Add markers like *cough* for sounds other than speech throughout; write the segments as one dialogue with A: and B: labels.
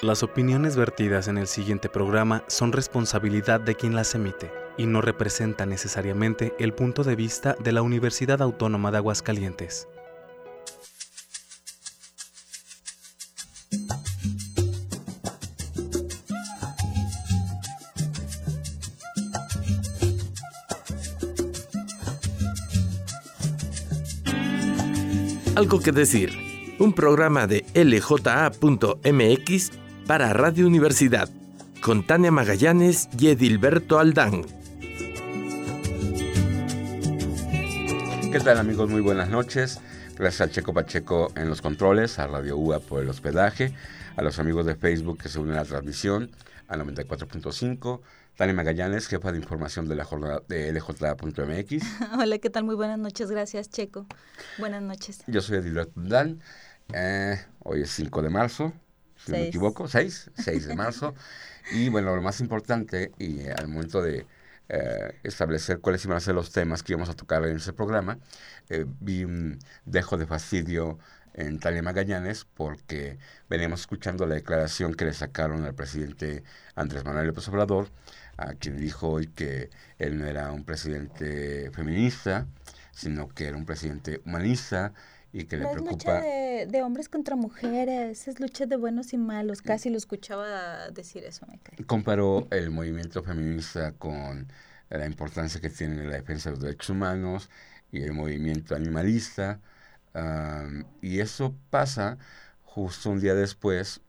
A: Las opiniones vertidas en el siguiente programa son responsabilidad de quien las emite y no representan necesariamente el punto de vista de la Universidad Autónoma de Aguascalientes.
B: Algo que decir. Un programa de lja.mx para Radio Universidad, con Tania Magallanes y Edilberto Aldán.
C: ¿Qué tal amigos? Muy buenas noches. Gracias a Checo Pacheco en los controles, a Radio UA por el hospedaje, a los amigos de Facebook que se unen a la transmisión, a 94.5, Tania Magallanes, jefa de información de la jornada de LJ.mx. *laughs*
D: Hola, ¿qué tal? Muy buenas noches, gracias Checo. Buenas noches.
C: Yo soy Edilberto Aldán. Eh, hoy es 5 de marzo, si no me equivoco, 6, 6 de marzo. y bueno, lo más importante, y al momento de eh, establecer cuáles iban a ser los temas que íbamos a tocar en ese programa, eh, vi un dejo de fastidio en Talia Magallanes porque veníamos escuchando la declaración que le sacaron al presidente Andrés Manuel López Obrador, a quien dijo hoy que él no era un presidente feminista, sino que era un presidente humanista, y que le preocupa.
D: lucha de, de, hombres contra mujeres, es lucha de buenos y malos, casi lo escuchaba decir eso. Me
C: Comparó el movimiento feminista con la importancia que tiene la defensa de los derechos humanos y el movimiento animalista, y eso pasa justo un día después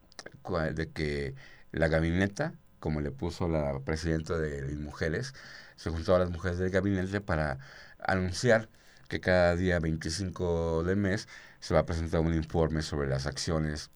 C: de que la gabineta, como le puso la presidenta de Mujeres, se juntó a las mujeres del gabinete para anunciar que cada día 25 del mes se va a presentar un informe sobre las acciones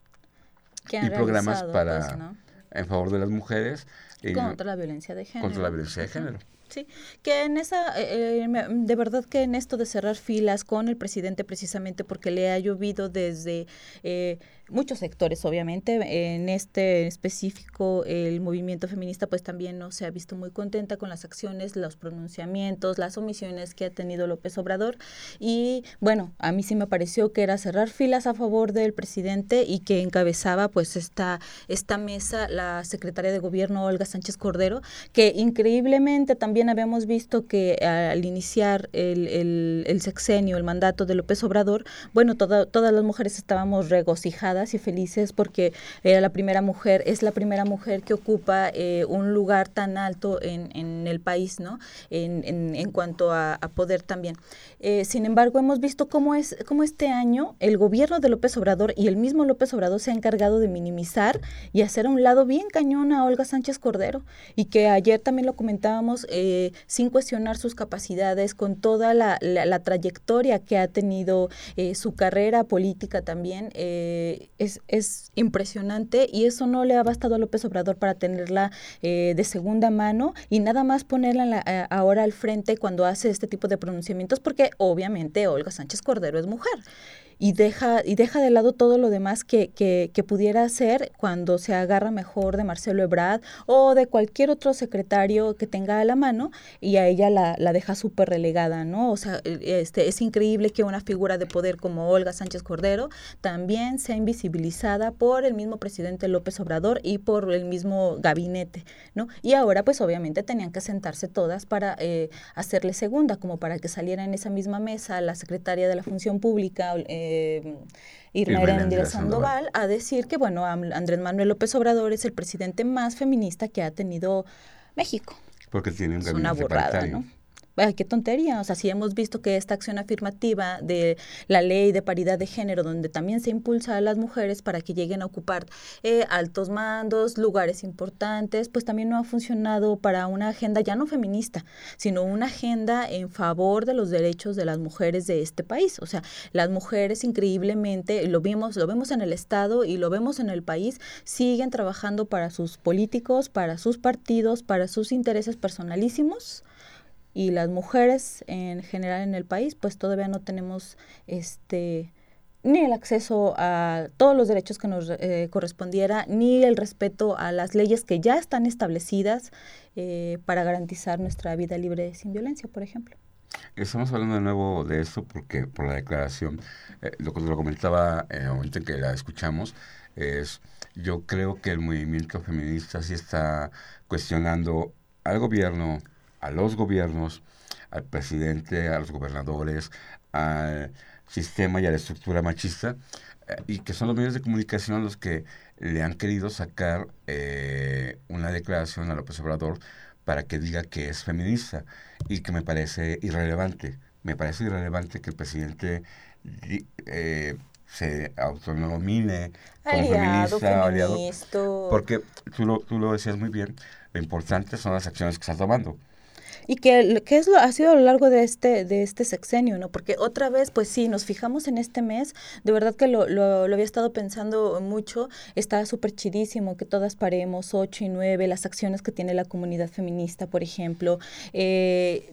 C: y programas para pues, en favor de las mujeres
D: y contra la violencia de género.
C: Contra la violencia de género.
D: Sí, que en esa, eh, eh, de verdad que en esto de cerrar filas con el presidente precisamente porque le ha llovido desde eh, muchos sectores, obviamente. En este específico, el movimiento feminista pues también no se ha visto muy contenta con las acciones, los pronunciamientos, las omisiones que ha tenido López Obrador. Y bueno, a mí sí me pareció que era cerrar filas a favor del presidente y que encabezaba pues esta, esta mesa la secretaria de gobierno Olga Sánchez Cordero, que increíblemente también habíamos visto que al iniciar el, el, el sexenio, el mandato de López Obrador, bueno, todas las mujeres estábamos regocijadas y felices porque era la primera mujer, es la primera mujer que ocupa eh, un lugar tan alto en, en el país, ¿no? En, en, cuanto a, poder también. Eh, sin embargo, hemos visto cómo, es, cómo este año el gobierno de López Obrador y el mismo López Obrador se ha encargado de minimizar y hacer a un lado bien cañón a Olga Sánchez Cordero y que ayer también lo comentábamos eh, sin cuestionar sus capacidades, con toda la, la, trayectoria que ha tenido su carrera política también. Eh, es, es, impresionante y eso no le ha bastado a López Obrador para tenerla eh, de segunda mano y nada más ponerla la, eh, ahora al frente cuando hace este tipo de pronunciamientos porque obviamente Olga Sánchez Cordero es mujer y deja, y deja de lado todo lo demás que, que, que, pudiera hacer cuando se agarra mejor de Marcelo Ebrard o de cualquier otro secretario que tenga a la mano y a ella la, la deja súper relegada, ¿no? O sea, este, es increíble que una figura de poder como Olga Sánchez Cordero también sea invisibilizada por el mismo presidente López Obrador y por el mismo gabinete, ¿no? Y ahora pues obviamente tenían que sentarse todas para eh, hacerle segunda, como para que saliera en esa misma mesa la secretaria de la Función Pública, eh, eh, Irma Sandoval, a decir que, bueno, Andrés Manuel López Obrador es el presidente más feminista que ha tenido México.
C: Porque tiene un gabinete es una burrada, ¿no?
D: Ay, qué tontería. O sea, si hemos visto que esta acción afirmativa de la ley de paridad de género, donde también se impulsa a las mujeres para que lleguen a ocupar eh, altos mandos, lugares importantes, pues también no ha funcionado para una agenda ya no feminista, sino una agenda en favor de los derechos de las mujeres de este país. O sea, las mujeres increíblemente, lo vimos, lo vemos en el Estado y lo vemos en el país, siguen trabajando para sus políticos, para sus partidos, para sus intereses personalísimos y las mujeres en general en el país pues todavía no tenemos este ni el acceso a todos los derechos que nos eh, correspondiera, ni el respeto a las leyes que ya están establecidas eh, para garantizar nuestra vida libre sin violencia, por ejemplo.
C: Estamos hablando de nuevo de esto porque por la declaración, eh, lo que lo comentaba en el momento en que la escuchamos, es, yo creo que el movimiento feminista sí está cuestionando al gobierno, a los gobiernos, al presidente, a los gobernadores, al sistema y a la estructura machista, eh, y que son los medios de comunicación los que le han querido sacar eh, una declaración a López Obrador para que diga que es feminista y que me parece irrelevante. Me parece irrelevante que el presidente eh, se autonomine como feminista, aliado, porque tú lo, tú lo decías muy bien, lo importante son las acciones que está tomando
D: y que, que es lo, ha sido a lo largo de este, de este sexenio, ¿no? Porque otra vez, pues sí, nos fijamos en este mes, de verdad que lo, lo, había estado pensando mucho, está súper chidísimo que todas paremos, 8 y 9, las acciones que tiene la comunidad feminista, por ejemplo, eh,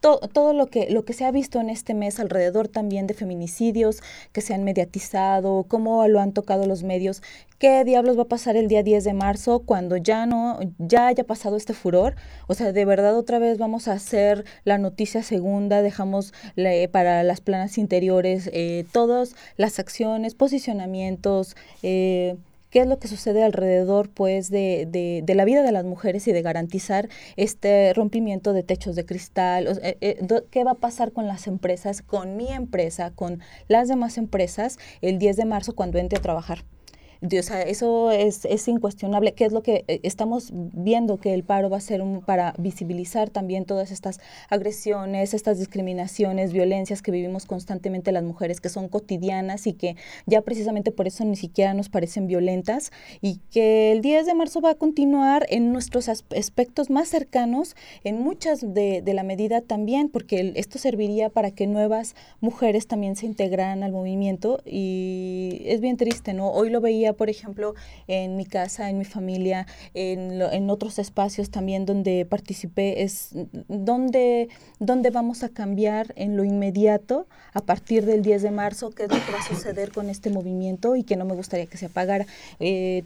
D: todo lo que, lo que se ha visto en este mes alrededor también de feminicidios que se han mediatizado, cómo lo han tocado los medios, qué diablos va a pasar el día 10 de marzo cuando ya no, ya haya pasado este furor. O sea, de verdad otra vez vamos a hacer la noticia segunda, dejamos para las planas interiores eh, todas las acciones, posicionamientos, eh, qué es lo que sucede alrededor pues de, de, de, la vida de las mujeres y de garantizar este rompimiento de techos de cristal, eh, eh, qué va a pasar con las empresas, con mi empresa, con las demás empresas el 10 de marzo cuando entre a trabajar. O sea, eso es, es incuestionable. ¿Qué es lo que eh, estamos viendo que el paro va a ser un, para visibilizar también todas estas agresiones, estas discriminaciones, violencias que vivimos constantemente las mujeres, que son cotidianas y que ya precisamente por eso ni siquiera nos parecen violentas y que el 10 de marzo va a continuar en nuestros aspectos más cercanos, en muchas de, de la medida también, porque esto serviría para que nuevas mujeres también se integraran al movimiento y es bien triste, ¿no? Hoy lo veía por ejemplo, en mi casa, en mi familia, en, en otros espacios también donde participé, es donde, donde vamos a cambiar en lo inmediato a partir del 10 de marzo, qué es lo que va a suceder con este movimiento y que no me gustaría que se apagara. Eh,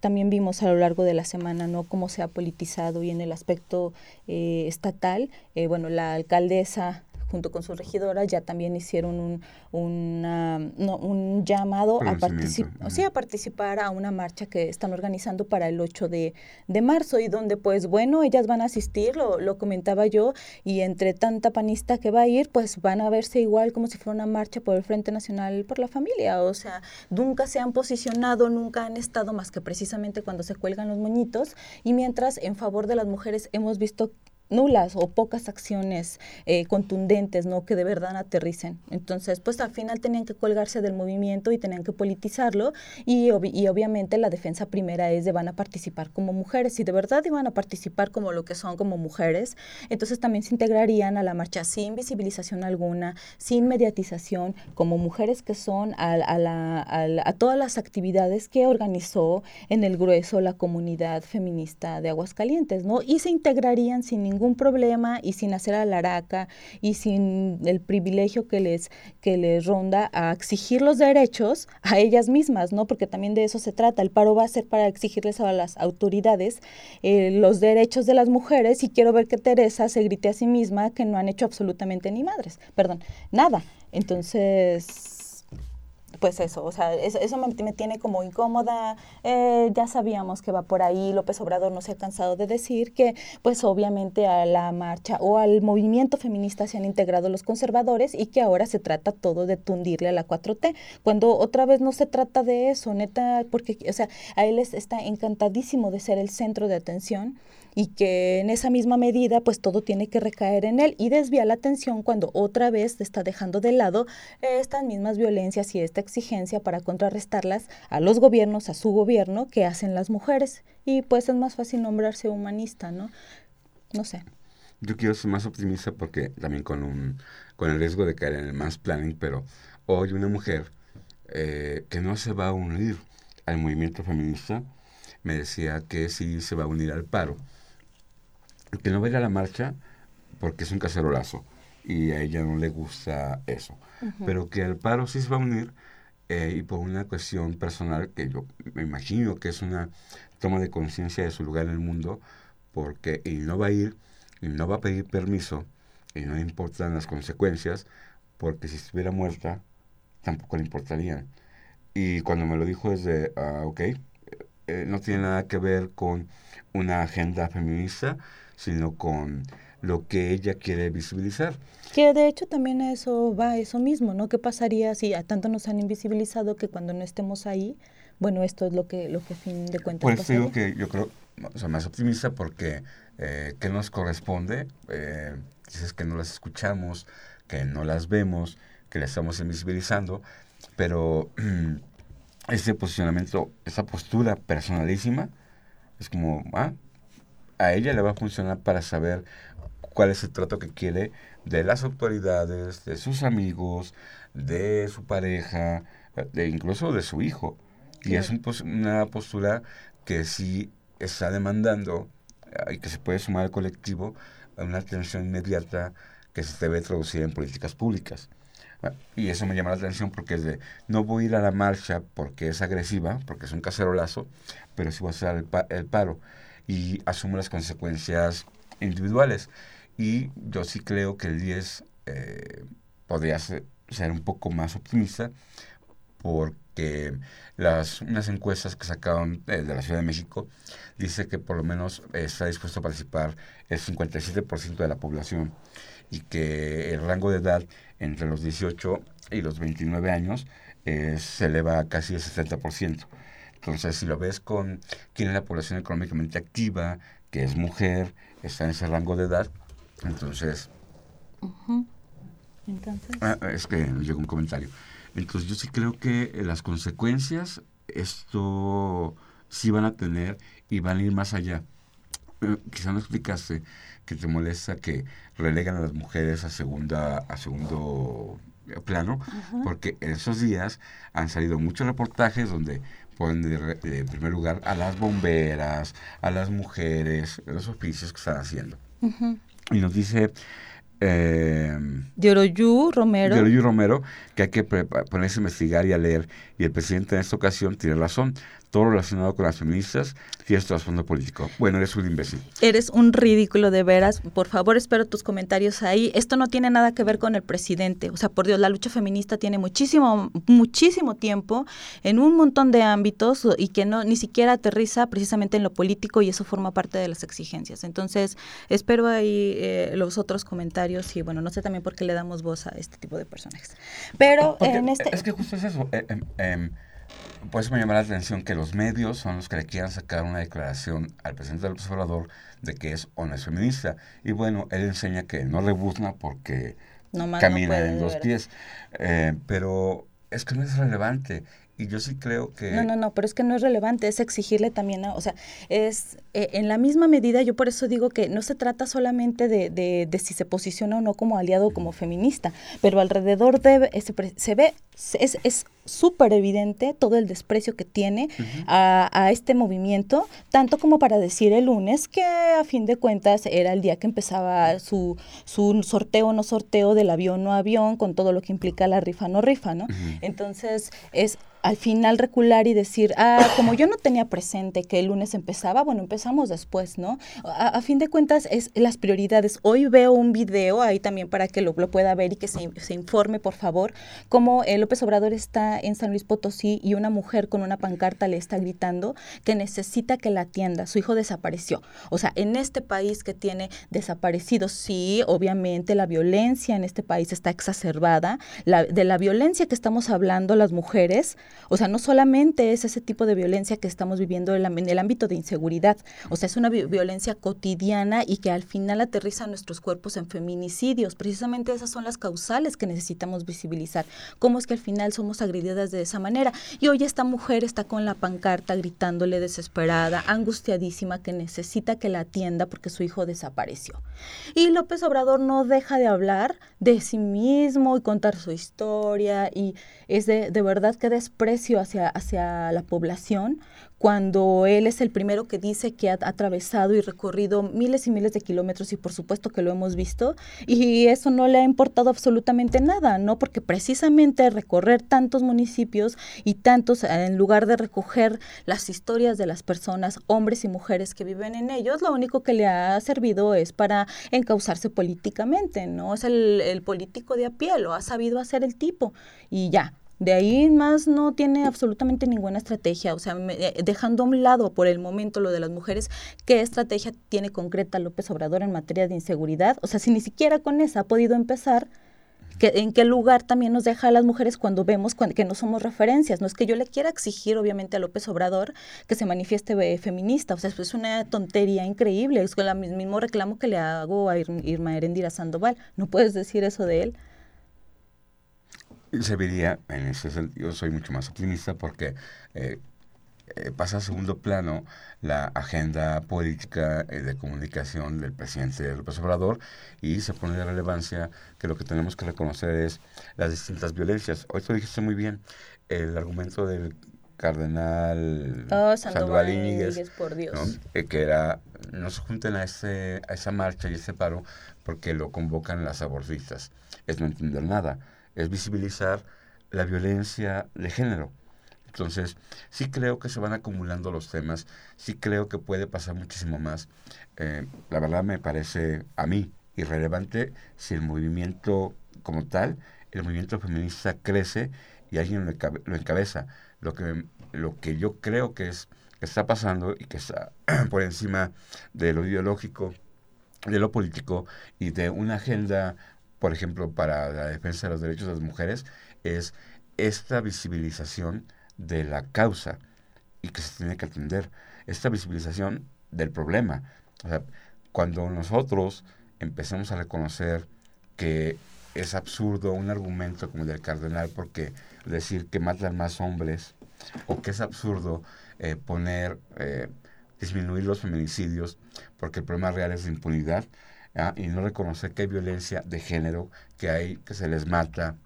D: también vimos a lo largo de la semana no cómo se ha politizado y en el aspecto eh, estatal eh, bueno la alcaldesa junto con su regidora, ya también hicieron un, un llamado a, participar sí, a participar a una marcha que están organizando para el 8 de, marzo y donde pues bueno, ellas van a asistir, lo, lo comentaba yo, y entre tanta panista que va a ir, pues van a verse igual como si fuera una marcha por el Frente Nacional por la Familia, o sea, nunca se han posicionado, nunca han estado más que precisamente cuando se cuelgan los moñitos. Y mientras en favor de las mujeres hemos visto nulas o pocas acciones eh, contundentes, ¿no? Que de verdad aterricen. Entonces, pues al final tenían que colgarse del movimiento y tenían que politizarlo y, y obviamente la defensa primera es de van a participar como mujeres. Si de verdad iban a participar como lo que son como mujeres, entonces también se integrarían a la marcha sin visibilización alguna, sin mediatización, como mujeres que son a, a, la, a todas las actividades que organizó en el grueso la comunidad feminista de Aguascalientes, ¿no? Y se integrarían sin ningún problema y sin hacer alaraca y sin el privilegio que les, que les ronda a exigir los derechos a ellas mismas, ¿no? Porque también de eso se trata. El paro va a ser para exigirles a las autoridades eh, los derechos de las mujeres y quiero ver que Teresa se grite a sí misma que no han hecho absolutamente ni madres, perdón, nada. Entonces, pues eso, o sea, eso, me, tiene como incómoda. Eh, ya sabíamos que va por ahí. López Obrador no se ha cansado de decir que, pues obviamente a la marcha o al movimiento feminista se han integrado los conservadores y que ahora se trata todo de tundirle a la 4T, cuando otra vez no se trata de eso, neta, porque, o sea, a él está encantadísimo de ser el centro de atención y que en esa misma medida pues todo tiene que recaer en él y desvía la atención cuando otra vez está dejando de lado estas mismas violencias y esta exigencia para contrarrestarlas a los gobiernos, a su gobierno que hacen las mujeres y pues es más fácil nombrarse humanista, ¿no? No sé.
C: Yo quiero ser más optimista porque también con un con el riesgo de caer en el más planning, pero hoy una mujer eh, que no se va a unir al movimiento feminista me decía que sí se va a unir al paro que no va a ir a la marcha porque es un cacerolazo y a ella no le gusta eso, pero que al paro sí se va a unir eh, y por una cuestión personal que yo me imagino que es una toma de conciencia de su lugar en el mundo, porque y no va a ir y no va a pedir permiso y no le importan las consecuencias, porque si estuviera muerta tampoco le importarían. Y cuando me lo dijo es de, ah, ok, eh, no tiene nada que ver con una agenda feminista, sino con lo que ella quiere visibilizar.
D: Que de hecho también eso va eso mismo, ¿no? ¿Qué pasaría si a tanto nos han invisibilizado que cuando no estemos ahí, bueno, esto es lo que, lo que a fin de cuentas
C: Pues digo que yo creo, o sea, más optimista porque eh, ¿qué nos corresponde? Eh, dices que no las escuchamos, que no las vemos, que las estamos invisibilizando, pero *clears throat* ese posicionamiento, esa postura personalísima, es como, ah, a ella le va a funcionar para saber cuál es el trato que quiere de las autoridades, de sus amigos, de su pareja, de incluso de su hijo. Y es una postura que sí está demandando y que se puede sumar al colectivo a una atención inmediata que se debe traducir en políticas públicas. Y eso me llama la atención porque es de, no voy a ir a la marcha porque es agresiva, porque es un cacerolazo, pero sí voy a hacer el, el paro y asumo las consecuencias individuales. Y yo sí creo que el 10 eh, podría ser, un poco más optimista porque las, unas encuestas que sacaron eh, de la Ciudad de México dice que por lo menos está dispuesto a participar el 57% de la población y que el rango de edad entre los 18 y los 29 años eh, se eleva a casi el 60%. Entonces, si lo ves con quién es la población económicamente activa, que es mujer, está en ese rango de edad, entonces... Ah, es que llegó un comentario. Entonces yo sí creo que las consecuencias esto sí van a tener y van a ir más allá. Eh, quizá no explicaste que te molesta que relegan a las mujeres a segunda a segundo plano, porque en esos días han salido muchos reportajes donde ponen de, en primer lugar a las bomberas, a las mujeres, los oficios que están haciendo. Y nos dice
D: eh, Dioroyu Romero.
C: Romero, que hay que ponerse a investigar y a leer. Y el presidente en esta ocasión tiene razón todo relacionado con las feministas tienes trasfondo político. Bueno, eres un imbécil.
D: Eres un ridículo de veras. Por favor, espero tus comentarios ahí. Esto no tiene nada que ver con el presidente. O sea, por Dios, la lucha feminista tiene muchísimo, muchísimo tiempo en un montón de ámbitos y que no ni siquiera aterriza precisamente en lo político y eso forma parte de las exigencias. Entonces, espero ahí eh, los otros comentarios y bueno, no sé también por qué le damos voz a este tipo de personajes. Pero en este...
C: Es que justo es eso. Eh, em, em, por eso me llama la atención que los medios son los que le quieran sacar una declaración al presidente del observador de que es o no es feminista. Y bueno, él enseña que no rebuzna porque camina en dos pies. Eh, pero es que no es relevante. Y yo sí creo que...
D: No, no, no, pero es que no es relevante, es exigirle también, o sea, es eh, en la misma medida, yo por eso digo que no se trata solamente de, de, si se posiciona o no como aliado o como feminista, pero alrededor de, se, se ve, es súper evidente todo el desprecio que tiene a, a, este movimiento, tanto como para decir el lunes que a fin de cuentas era el día que empezaba su, su sorteo no sorteo del avión no avión, con todo lo que implica la rifa no rifa, ¿no? Entonces, es al final recular y decir, ah, como yo no tenía presente que el lunes empezaba, bueno, empezamos después, ¿no? A, fin de cuentas, es las prioridades. Hoy veo un video ahí también para que lo, pueda ver y que se, se informe, por favor, cómo el López Obrador está en San Luis Potosí y una mujer con una pancarta le está gritando que necesita que la atienda. Su hijo desapareció. O sea, en este país que tiene desaparecidos, sí, obviamente la violencia en este país está exacerbada. La, de la violencia que estamos hablando las mujeres, o sea, no solamente es ese tipo de violencia que estamos viviendo en, el ámbito de inseguridad, o sea, es una violencia cotidiana y que al final aterriza nuestros cuerpos en feminicidios. Precisamente esas son las causales que necesitamos visibilizar. ¿Cómo es que al final somos agredidas de esa manera? Y hoy esta mujer está con la pancarta gritándole desesperada, angustiadísima, que necesita que la atienda porque su hijo desapareció. Y López Obrador no deja de hablar de sí mismo y contar su historia y es de, de verdad que después precio hacia, hacia la población cuando él es el primero que dice que ha atravesado y recorrido miles y miles de kilómetros y por supuesto que lo hemos visto y eso no le ha importado absolutamente nada, ¿no? Porque precisamente recorrer tantos municipios y tantos, en lugar de recoger las historias de las personas, hombres y mujeres que viven en ellos, lo único que le ha servido es para encauzarse políticamente, ¿no? Es el, el político de a pie, lo ha sabido hacer el tipo y ya, De ahí más no tiene absolutamente ninguna estrategia, o sea, eh, dejando a un lado por el momento lo de las mujeres, ¿qué estrategia tiene concreta López Obrador en materia de inseguridad? O sea, si ni siquiera con esa ha podido empezar, ¿En qué lugar también nos deja a las mujeres cuando vemos que no somos referencias? No es que yo le quiera exigir, obviamente, a López Obrador que se manifieste eh, feminista. O sea, es una tontería increíble. Es el mismo reclamo que le hago a Irma Erendira Sandoval. No puedes decir eso de él.
C: Se vería, en ese sentido, soy mucho más optimista porque eh, eh, pasa a segundo plano la agenda política eh, de comunicación del presidente López Obrador y se pone de relevancia que lo que tenemos que reconocer es las distintas violencias. Hoy tú dijiste muy bien el argumento del cardenal
D: oh, Sandoval por Dios.
C: Eh, que era no se junten a, ese, a esa marcha y ese paro porque lo convocan las abortistas. Es no entender nada, es visibilizar la violencia de género entonces, sí creo que se van acumulando los temas, sí creo que puede pasar muchísimo más. Eh, la verdad me parece a mí irrelevante si el movimiento como tal, el movimiento feminista crece y alguien lo, encabeza. Lo que, lo que yo creo que, es, que está pasando y que está *clears throat* por encima de lo ideológico, de lo político y de una agenda, por ejemplo, para la defensa de los derechos de las mujeres, es esta visibilización de la causa y que se tiene que atender. Esta visibilización del problema. O sea, cuando nosotros empecemos a reconocer que es absurdo un argumento como el del cardenal porque decir que matan más hombres o que es absurdo eh, poner, eh, disminuir los feminicidios porque el problema real es la impunidad y no reconocer que hay violencia de género, que hay, que se les mata,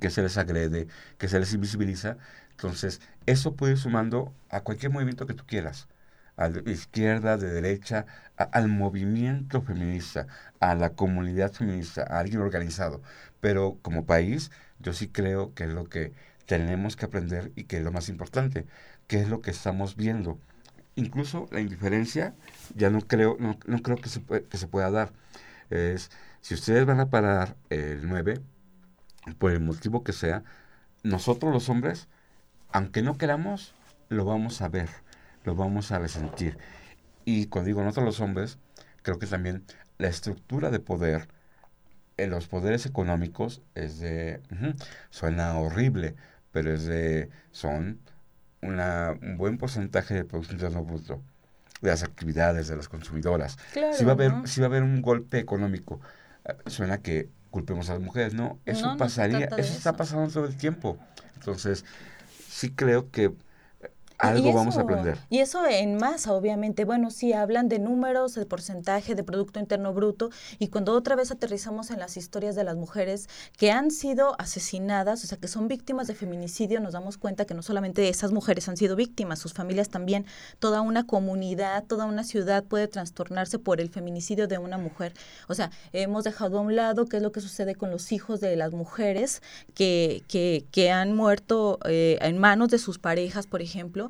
C: que se les agrede, que se les invisibiliza, entonces, eso puede ir sumando a cualquier movimiento que tú quieras, a la izquierda, de derecha, al movimiento feminista, a la comunidad feminista, a alguien organizado. Pero como país, yo sí creo que es lo que tenemos que aprender y que es lo más importante, que es lo que estamos viendo. Incluso la indiferencia ya no creo, no, creo que se, que se pueda dar. Es, si ustedes van a parar el 9, por el motivo que sea, nosotros los hombres aunque no queramos, lo vamos a ver, lo vamos a resentir. Y cuando digo nosotros los hombres, creo que también la estructura de poder, en los poderes económicos, es de, suena horrible, pero es de, son una, un buen porcentaje del Producto Interno Bruto, de las actividades de las consumidoras. si, va a haber, si va a haber un golpe económico, eh, suena que culpemos a las mujeres, no, eso pasaría, eso está pasando todo el tiempo. Entonces, sí creo que algo vamos a aprender.
D: Y eso en masa, obviamente. Bueno, sí, hablan de números, de porcentaje, de Producto Interno Bruto, y cuando otra vez aterrizamos en las historias de las mujeres que han sido asesinadas, o sea, que son víctimas de feminicidio, nos damos cuenta que no solamente esas mujeres han sido víctimas, sus familias también, toda una comunidad, toda una ciudad puede trastornarse por el feminicidio de una mujer. O sea, hemos dejado a un lado qué es lo que sucede con los hijos de las mujeres que, que, que han muerto eh, en manos de sus parejas, por ejemplo,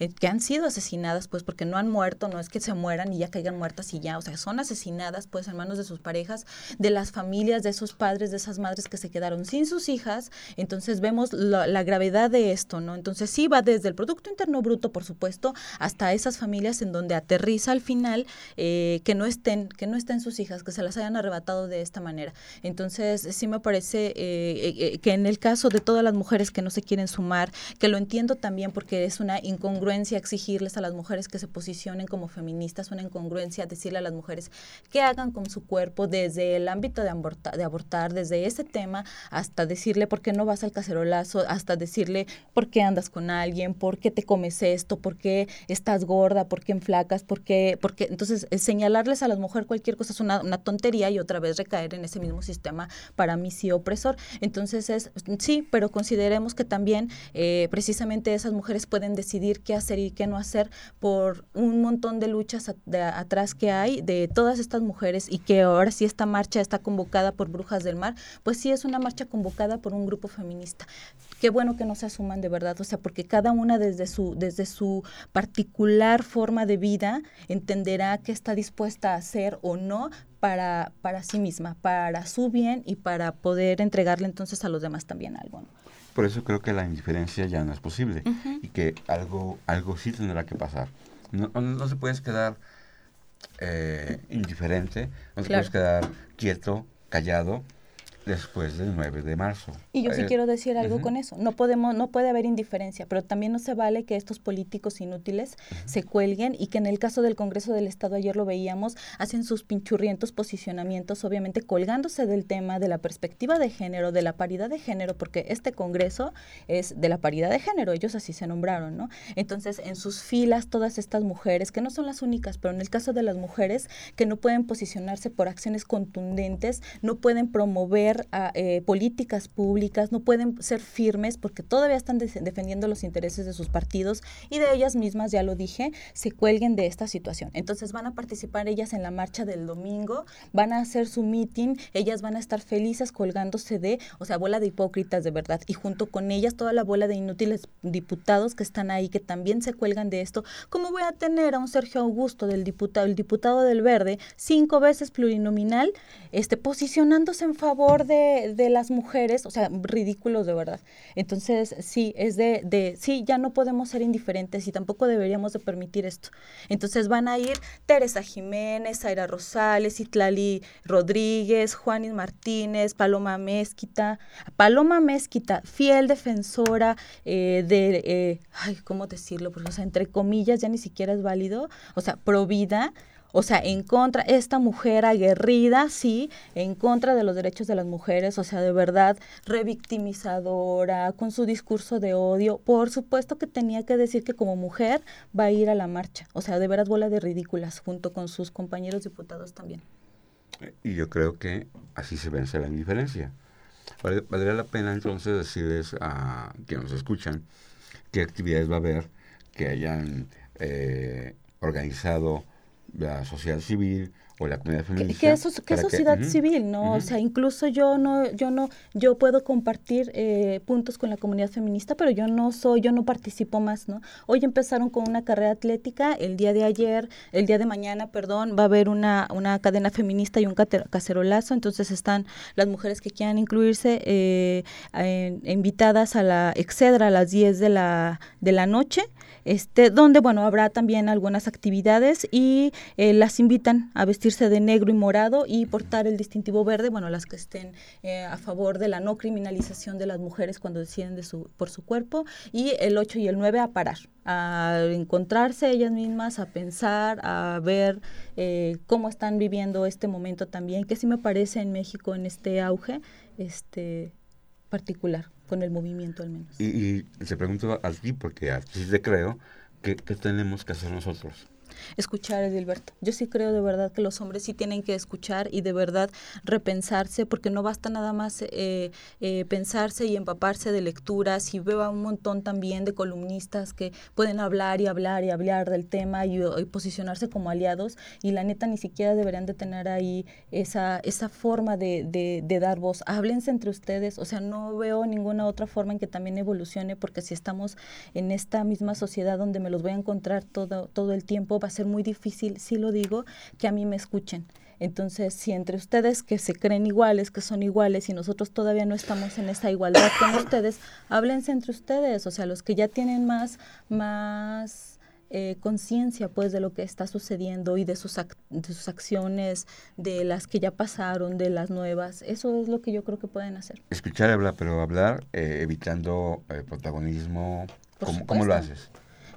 D: eh, que han sido asesinadas, pues porque no han muerto, no es que se mueran y ya caigan muertas y ya, o sea, son asesinadas pues en manos de sus parejas, de las familias, de esos padres, de esas madres que se quedaron sin sus hijas, entonces vemos la, gravedad de esto, ¿no? Entonces sí va desde el Producto Interno Bruto, por supuesto, hasta esas familias en donde aterriza al final eh, que no estén, que no estén sus hijas, que se las hayan arrebatado de esta manera. Entonces sí me parece eh, que en el caso de todas las mujeres que no se quieren sumar, que lo entiendo también porque es una incongruencia exigirles a las mujeres que se posicionen como feministas, una incongruencia decirle a las mujeres que hagan con su cuerpo desde el ámbito de, abortar, de abortar desde ese tema hasta decirle por qué no vas al cacerolazo, hasta decirle por qué andas con alguien, por qué te comes esto, por qué estás gorda, por qué enflacas, por qué, por qué. Entonces, señalarles a las mujeres cualquier cosa es una, una tontería y otra vez recaer en ese mismo sistema para mí sí opresor. Entonces, es sí, pero consideremos que también eh, precisamente esas mujeres pueden decidir qué hacer y qué no hacer por un montón de luchas atrás que hay de todas estas mujeres y que ahora sí esta marcha está convocada por Brujas del Mar, pues sí es una marcha convocada por un grupo feminista. Qué bueno que no se asuman de verdad, o sea, porque cada una desde su, desde su particular forma de vida entenderá qué está dispuesta a hacer o no para, para sí misma, para su bien y para poder entregarle entonces a los demás también algo.
C: Por eso creo que la indiferencia ya no es posible y que algo, algo sí tendrá que pasar. No, no, se puedes quedar eh, indiferente, no te puedes quedar quieto, callado, después del 9 de marzo.
D: Y yo sí eh, quiero decir algo con eso. No podemos, no puede haber indiferencia, pero también no se vale que estos políticos inútiles se cuelguen y que en el caso del Congreso del Estado ayer lo veíamos, hacen sus pinchurrientos posicionamientos, obviamente colgándose del tema de la perspectiva de género, de la paridad de género, porque este Congreso es de la paridad de género, ellos así se nombraron, ¿no? Entonces, en sus filas todas estas mujeres, que no son las únicas, pero en el caso de las mujeres que no pueden posicionarse por acciones contundentes, no pueden promover a, eh, políticas públicas, no pueden ser firmes porque todavía están defendiendo los intereses de sus partidos y de ellas mismas, ya lo dije, se cuelguen de esta situación. Entonces van a participar ellas en la marcha del domingo, van a hacer su meeting, ellas van a estar felices colgándose de, o sea, bola de hipócritas de verdad, y junto con ellas toda la bola de inútiles diputados que están ahí, que también se cuelgan de esto. ¿Cómo voy a tener a un Sergio Augusto del diputado, el diputado del Verde, cinco veces plurinominal, este, posicionándose en favor de, las mujeres, o sea, ridículos de verdad. Entonces, sí, es de, de, sí, ya no podemos ser indiferentes y tampoco deberíamos de permitir esto. Entonces van a ir Teresa Jiménez, Zaira Rosales, Itlali Rodríguez, Juanis Martínez, Paloma Mezquita. Paloma Mezquita, fiel defensora eh, de, eh, ay, ¿cómo decirlo? Porque, o sea, entre comillas ya ni siquiera es válido, o sea, pro vida o sea, en contra, esta mujer aguerrida, sí, en contra de los derechos de las mujeres, o sea, de verdad, revictimizadora, con su discurso de odio, por supuesto que tenía que decir que como mujer va a ir a la marcha, o sea, de veras bola de ridículas, junto con sus compañeros diputados también.
C: Y yo creo que así se vence la indiferencia. Valdría la pena entonces decirles a quienes nos escuchan qué actividades va a haber que hayan eh, organizado la sociedad civil o la comunidad feminista.
D: ¿Qué, es sociedad civil? ¿no? O sea, incluso yo no, yo no, yo puedo compartir eh, puntos con la comunidad feminista, pero yo no soy, yo no participo más, ¿no? Hoy empezaron con una carrera atlética, el día de ayer, el día de mañana, perdón, va a haber una, una cadena feminista y un cacerolazo, entonces están las mujeres que quieran incluirse eh, invitadas a la Excedra a las 10 de la, de la noche este, donde bueno, habrá también algunas actividades y eh, las invitan a vestirse de negro y morado y portar el distintivo verde, bueno, las que estén eh, a favor de la no criminalización de las mujeres cuando deciden de su, por su cuerpo y el 8 y el 9 a parar, a encontrarse ellas mismas, a pensar, a ver eh, cómo están viviendo este momento también, que sí me parece en México en este auge este particular con el movimiento al menos.
C: Y, y se pregunto a ti, porque así te creo, ¿qué, ¿qué tenemos que hacer nosotros?
D: Escuchar, Edilberto. Yo sí creo de verdad que los hombres sí tienen que escuchar y de verdad repensarse, porque no basta nada más eh, eh, pensarse y empaparse de lecturas. Y veo a un montón también de columnistas que pueden hablar y hablar y hablar del tema y, posicionarse como aliados. Y la neta ni siquiera deberían de tener ahí esa, esa forma de, de, de dar voz. Háblense entre ustedes. O sea, no veo ninguna otra forma en que también evolucione, porque si estamos en esta misma sociedad donde me los voy a encontrar todo, todo el tiempo, va a ser muy difícil, si lo digo, que a mí me escuchen. Entonces, si entre ustedes que se creen iguales, que son iguales, y nosotros todavía no estamos en esa igualdad con ustedes, háblense entre ustedes, o sea, los que ya tienen más, más eh, conciencia pues de lo que está sucediendo y de sus, de sus acciones, de las que ya pasaron, de las nuevas, eso es lo que yo creo que pueden hacer.
C: Escuchar hablar, pero hablar eh, evitando el protagonismo, ¿cómo, ¿cómo lo haces?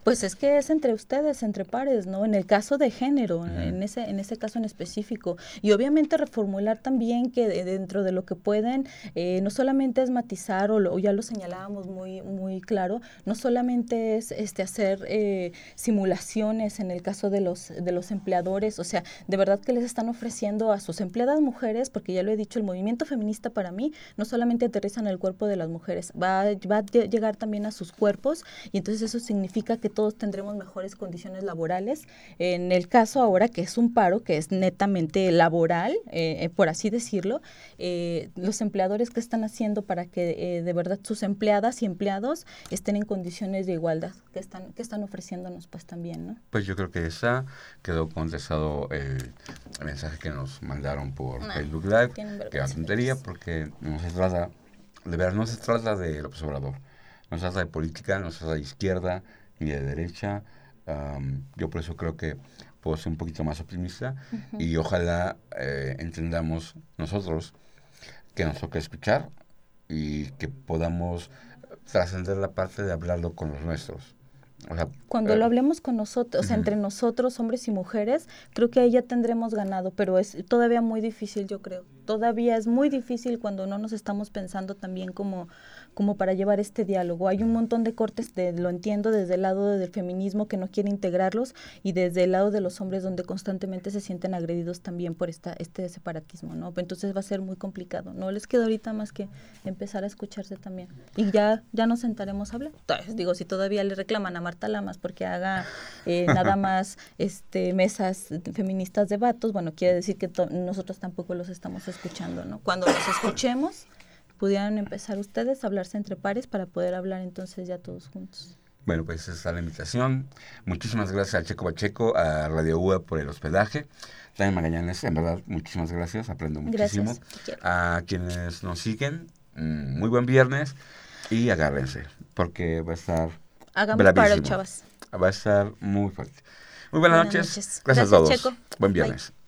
D: Pues es que es entre ustedes, entre pares, ¿no? En el caso de género, en ese en ese caso en específico. Y obviamente reformular también que dentro de lo que pueden, eh, no solamente es matizar, o, ya lo señalábamos muy, muy claro, no solamente es este hacer eh, simulaciones en el caso de los, de los empleadores, o sea, de verdad que les están ofreciendo a sus empleadas mujeres, porque ya lo he dicho, el movimiento feminista para mí no solamente aterriza en el cuerpo de las mujeres, va, va a llegar también a sus cuerpos, y entonces eso significa que todos tendremos mejores condiciones laborales. En el caso ahora que es un paro que es netamente laboral, eh, eh, por así decirlo, eh, los empleadores que están haciendo para que de verdad sus empleadas y empleados estén en condiciones de igualdad, que están, que están ofreciéndonos pues también, ¿no?
C: Pues yo creo que esa quedó contestado el, mensaje que nos mandaron por Facebook Live, que es tontería porque no se trata de verdad, no se trata de López Obrador, no se trata de política, no se trata de izquierda ni de derecha. yo por eso creo que puedo ser un poquito más optimista y ojalá eh, entendamos nosotros que nos toca escuchar y que podamos trascender la parte de hablarlo con los nuestros.
D: Cuando lo eh, hablemos con nosotros, entre nosotros, hombres y mujeres, creo que ahí ya tendremos ganado, pero es todavía muy difícil, yo creo. Todavía es muy difícil cuando no nos estamos pensando también como como para llevar este diálogo. Hay un montón de cortes, de, lo entiendo, desde el lado del feminismo que no quiere integrarlos y desde el lado de los hombres donde constantemente se sienten agredidos también por esta, este separatismo, ¿no? Entonces va a ser muy complicado. No les queda ahorita más que empezar a escucharse también. Y ya, ya nos sentaremos a hablar. Entonces, digo, si todavía le reclaman a Marta Lamas porque haga eh, nada *laughs* más este mesas feministas de vatos, bueno, quiere decir que nosotros tampoco los estamos escuchando, ¿no? Cuando los escuchemos pudieran empezar ustedes a hablarse entre pares para poder hablar entonces ya todos juntos.
C: Bueno, pues esa es la invitación. Muchísimas gracias a Checo Bacheco, a Radio UA por el hospedaje. También Magallanes, en verdad, muchísimas gracias, aprendo muchísimo. A quienes nos siguen, mm, muy buen viernes y agárrense, porque va a estar
D: Hagamos paro, chavas.
C: Va a estar muy fuerte. Muy buenas, noches. Gracias, a todos. Checo. Buen viernes.
E: vamos